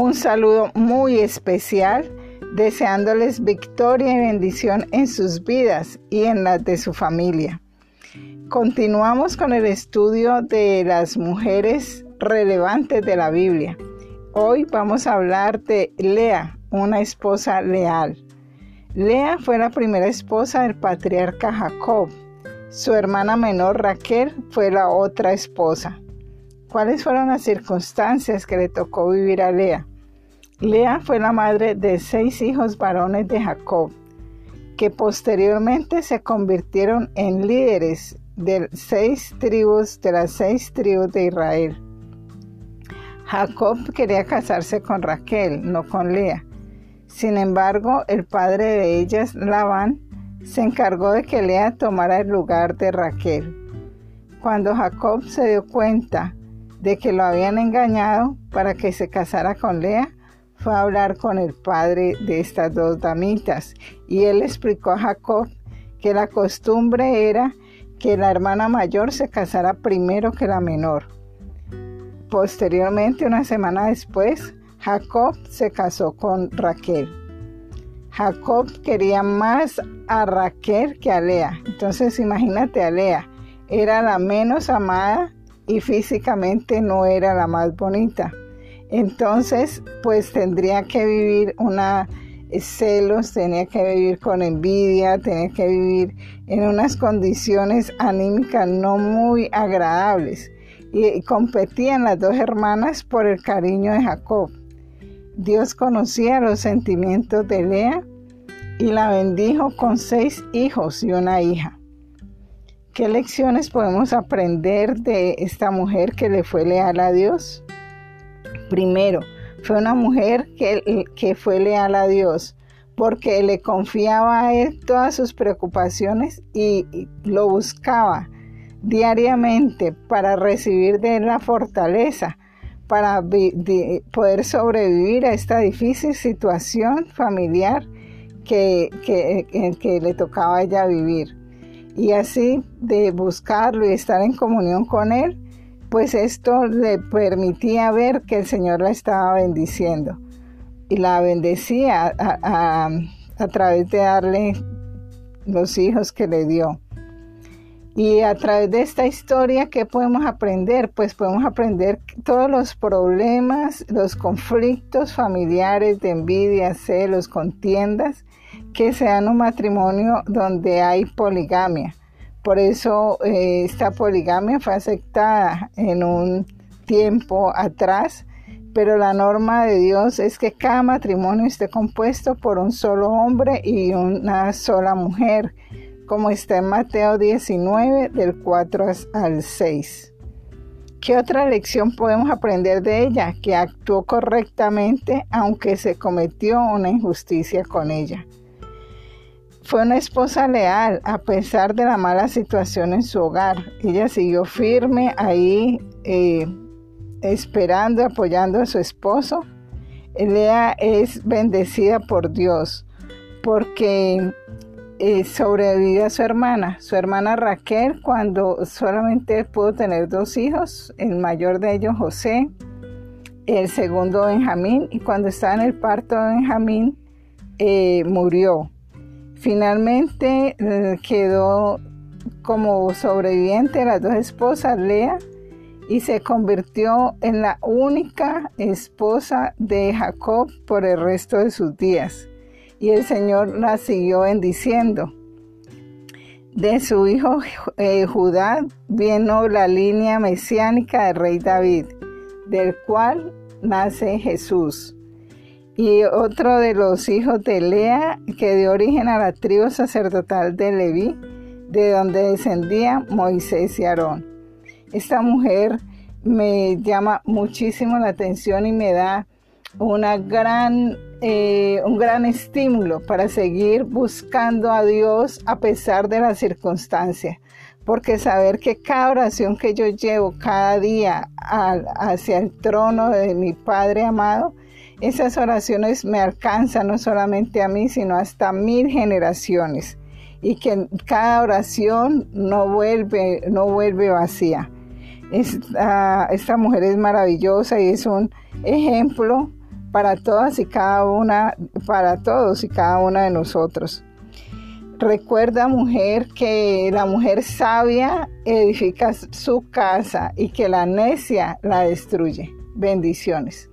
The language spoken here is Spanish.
un saludo muy especial, deseándoles victoria y bendición en sus vidas y en las de su familia. Continuamos con el estudio de las mujeres relevantes de la Biblia. Hoy vamos a hablar de Lea, una esposa leal. Lea fue la primera esposa del patriarca Jacob. Su hermana menor Raquel fue la otra esposa. ¿Cuáles fueron las circunstancias que le tocó vivir a Lea? Lea fue la madre de seis hijos varones de Jacob, que posteriormente se convirtieron en líderes de seis tribus de las seis tribus de Israel. Jacob quería casarse con Raquel, no con Lea. Sin embargo, el padre de ellas, Labán, se encargó de que Lea tomara el lugar de Raquel. Cuando Jacob se dio cuenta de que lo habían engañado para que se casara con Lea, fue a hablar con el padre de estas dos damitas y él explicó a Jacob que la costumbre era que la hermana mayor se casara primero que la menor. Posteriormente, una semana después, Jacob se casó con Raquel. Jacob quería más a Raquel que a Lea. Entonces imagínate a Lea. Era la menos amada y físicamente no era la más bonita. Entonces, pues tendría que vivir una eh, celos, tenía que vivir con envidia, tenía que vivir en unas condiciones anímicas no muy agradables. Y, competían las dos hermanas por el cariño de Jacob. Dios conocía los sentimientos de Lea y la bendijo con seis hijos y una hija. ¿Qué lecciones podemos aprender de esta mujer que le fue leal a Dios? Primero, fue una mujer que, que fue leal a Dios porque le confiaba a Él todas sus preocupaciones y, lo buscaba diariamente para recibir de Él la fortaleza, para poder sobrevivir a esta difícil situación familiar que, que, que le tocaba ella vivir. Y así de buscarlo y estar en comunión con Él, pues esto le permitía ver que el Señor la estaba bendiciendo y la bendecía a, través de darle los hijos que le dio. Y a través de esta historia, ¿qué podemos aprender? Pues podemos aprender todos los problemas, los conflictos familiares de envidia, celos, contiendas que sean un matrimonio donde hay poligamia. Por eso eh, esta poligamia fue aceptada en un tiempo atrás, pero la norma de Dios es que cada matrimonio esté compuesto por un solo hombre y una sola mujer, como está en Mateo 19 del 4 al 6. ¿Qué otra lección podemos aprender de ella? Que actuó correctamente aunque se cometió una injusticia con ella. Fue una esposa leal a pesar de la mala situación en su hogar. Ella siguió firme ahí, eh, esperando, apoyando a su esposo. Lea es bendecida por Dios porque eh, sobrevivió a su hermana, su hermana Raquel, cuando solamente pudo tener dos hijos, el mayor de ellos José, el segundo Benjamín, y cuando estaba en el parto de Benjamín, eh, murió. Finalmente eh, quedó como sobreviviente las dos esposas, Lea, y se convirtió en la única esposa de Jacob por el resto de sus días. Y el Señor la siguió bendiciendo. De su hijo eh, Judá vino la línea mesiánica del rey David, del cual nace Jesús y otro de los hijos de Lea que dio origen a la tribu sacerdotal de Leví, de donde descendía Moisés y Aarón. Esta mujer me llama muchísimo la atención y me da gran, eh, un gran estímulo para seguir buscando a Dios a pesar de las circunstancias. Porque saber que cada oración que yo llevo cada día hacia el trono de mi Padre amado, esas oraciones me alcanzan no solamente a mí, sino hasta mil generaciones. Y que cada oración no vuelve, no vuelve vacía. Esta, esta mujer es maravillosa y es un ejemplo para todas y cada una, para todos y cada una de nosotros. Recuerda, mujer, que la mujer sabia edifica su casa y que la necia la destruye. Bendiciones.